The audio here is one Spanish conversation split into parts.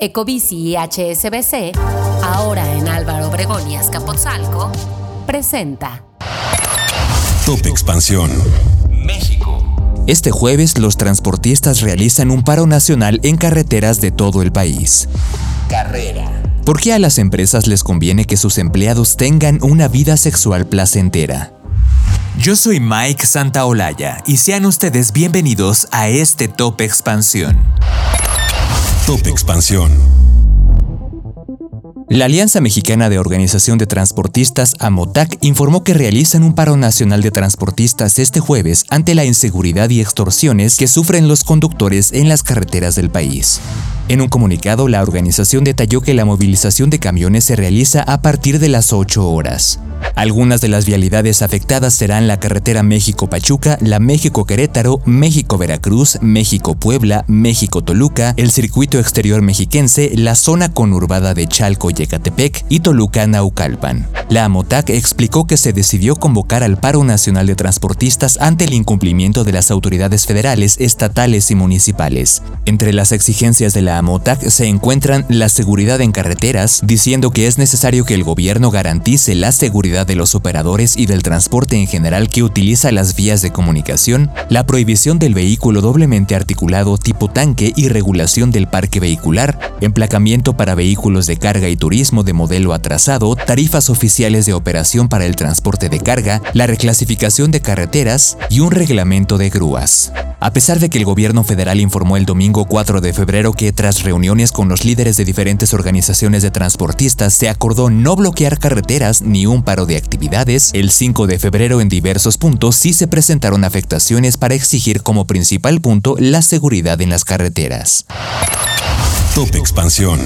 Ecobici y HSBC, ahora en Álvaro Obregón y Azcapotzalco, presenta Top Expansión. México. Este jueves los transportistas realizan un paro nacional en carreteras de todo el país. Carrera. ¿Por qué a las empresas les conviene que sus empleados tengan una vida sexual placentera? Yo soy Mike Santaolalla y sean ustedes bienvenidos a este Top Expansión. Top Expansión. La Alianza Mexicana de Organización de Transportistas, AMOTAC, informó que realizan un paro nacional de transportistas este jueves ante la inseguridad y extorsiones que sufren los conductores en las carreteras del país. En un comunicado, la organización detalló que la movilización de camiones se realiza a partir de las 8 horas. Algunas de las vialidades afectadas serán la carretera México-Pachuca, la México-Querétaro, México-Veracruz, México-Puebla, México-Toluca, el circuito exterior mexiquense, la zona conurbada de Chalco-Yecatepec y Toluca-Naucalpan. La AMOTAC explicó que se decidió convocar al paro nacional de transportistas ante el incumplimiento de las autoridades federales, estatales y municipales. Entre las exigencias de la AMOTAC se encuentran la seguridad en carreteras, diciendo que es necesario que el gobierno garantice la seguridad de los operadores y del transporte en general que utiliza las vías de comunicación, la prohibición del vehículo doblemente articulado tipo tanque y regulación del parque vehicular, emplacamiento para vehículos de carga y turismo de modelo atrasado, tarifas oficiales de operación para el transporte de carga, la reclasificación de carreteras y un reglamento de grúas. A pesar de que el gobierno federal informó el domingo 4 de febrero que tras reuniones con los líderes de diferentes organizaciones de transportistas se acordó no bloquear carreteras ni un paro de actividades, el 5 de febrero en diversos puntos sí se presentaron afectaciones para exigir como principal punto la seguridad en las carreteras. Top Expansión.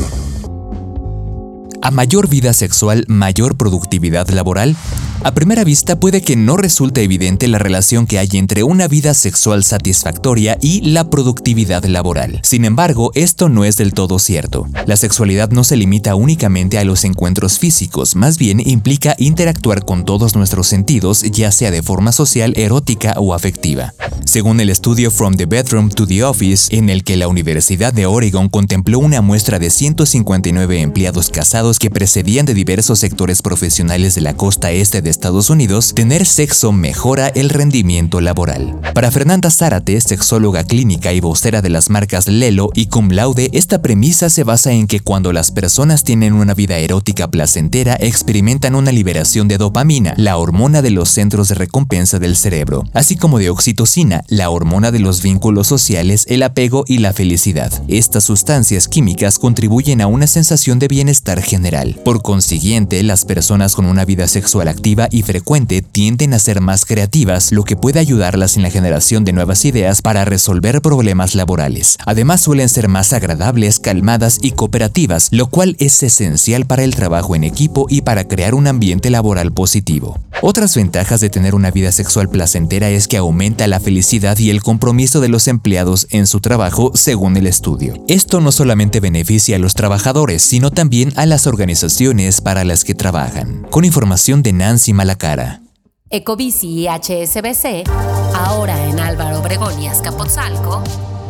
A mayor vida sexual, mayor productividad laboral. A primera vista puede que no resulte evidente la relación que hay entre una vida sexual satisfactoria y la productividad laboral. Sin embargo, esto no es del todo cierto. La sexualidad no se limita únicamente a los encuentros físicos, más bien implica interactuar con todos nuestros sentidos, ya sea de forma social, erótica o afectiva. Según el estudio From the Bedroom to the Office, en el que la Universidad de Oregon contempló una muestra de 159 empleados casados que precedían de diversos sectores profesionales de la costa este de Estados Unidos, tener sexo mejora el rendimiento laboral. Para Fernanda Zárate, sexóloga clínica y vocera de las marcas Lelo y Cum Laude, esta premisa se basa en que cuando las personas tienen una vida erótica placentera, experimentan una liberación de dopamina, la hormona de los centros de recompensa del cerebro, así como de oxitocina, la hormona de los vínculos sociales, el apego y la felicidad. Estas sustancias químicas contribuyen a una sensación de bienestar general. Por consiguiente, las personas con una vida sexual y frecuente tienden a ser más creativas, lo que puede ayudarlas en la generación de nuevas ideas para resolver problemas laborales. Además suelen ser más agradables, calmadas y cooperativas, lo cual es esencial para el trabajo en equipo y para crear un ambiente laboral positivo. Otras ventajas de tener una vida sexual placentera es que aumenta la felicidad y el compromiso de los empleados en su trabajo, según el estudio. Esto no solamente beneficia a los trabajadores, sino también a las organizaciones para las que trabajan. Con información de Nancy Malacara. Ecobici y HSBC, ahora en Álvaro Obregón y Azcapotzalco,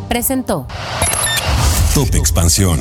presentó Top Expansión.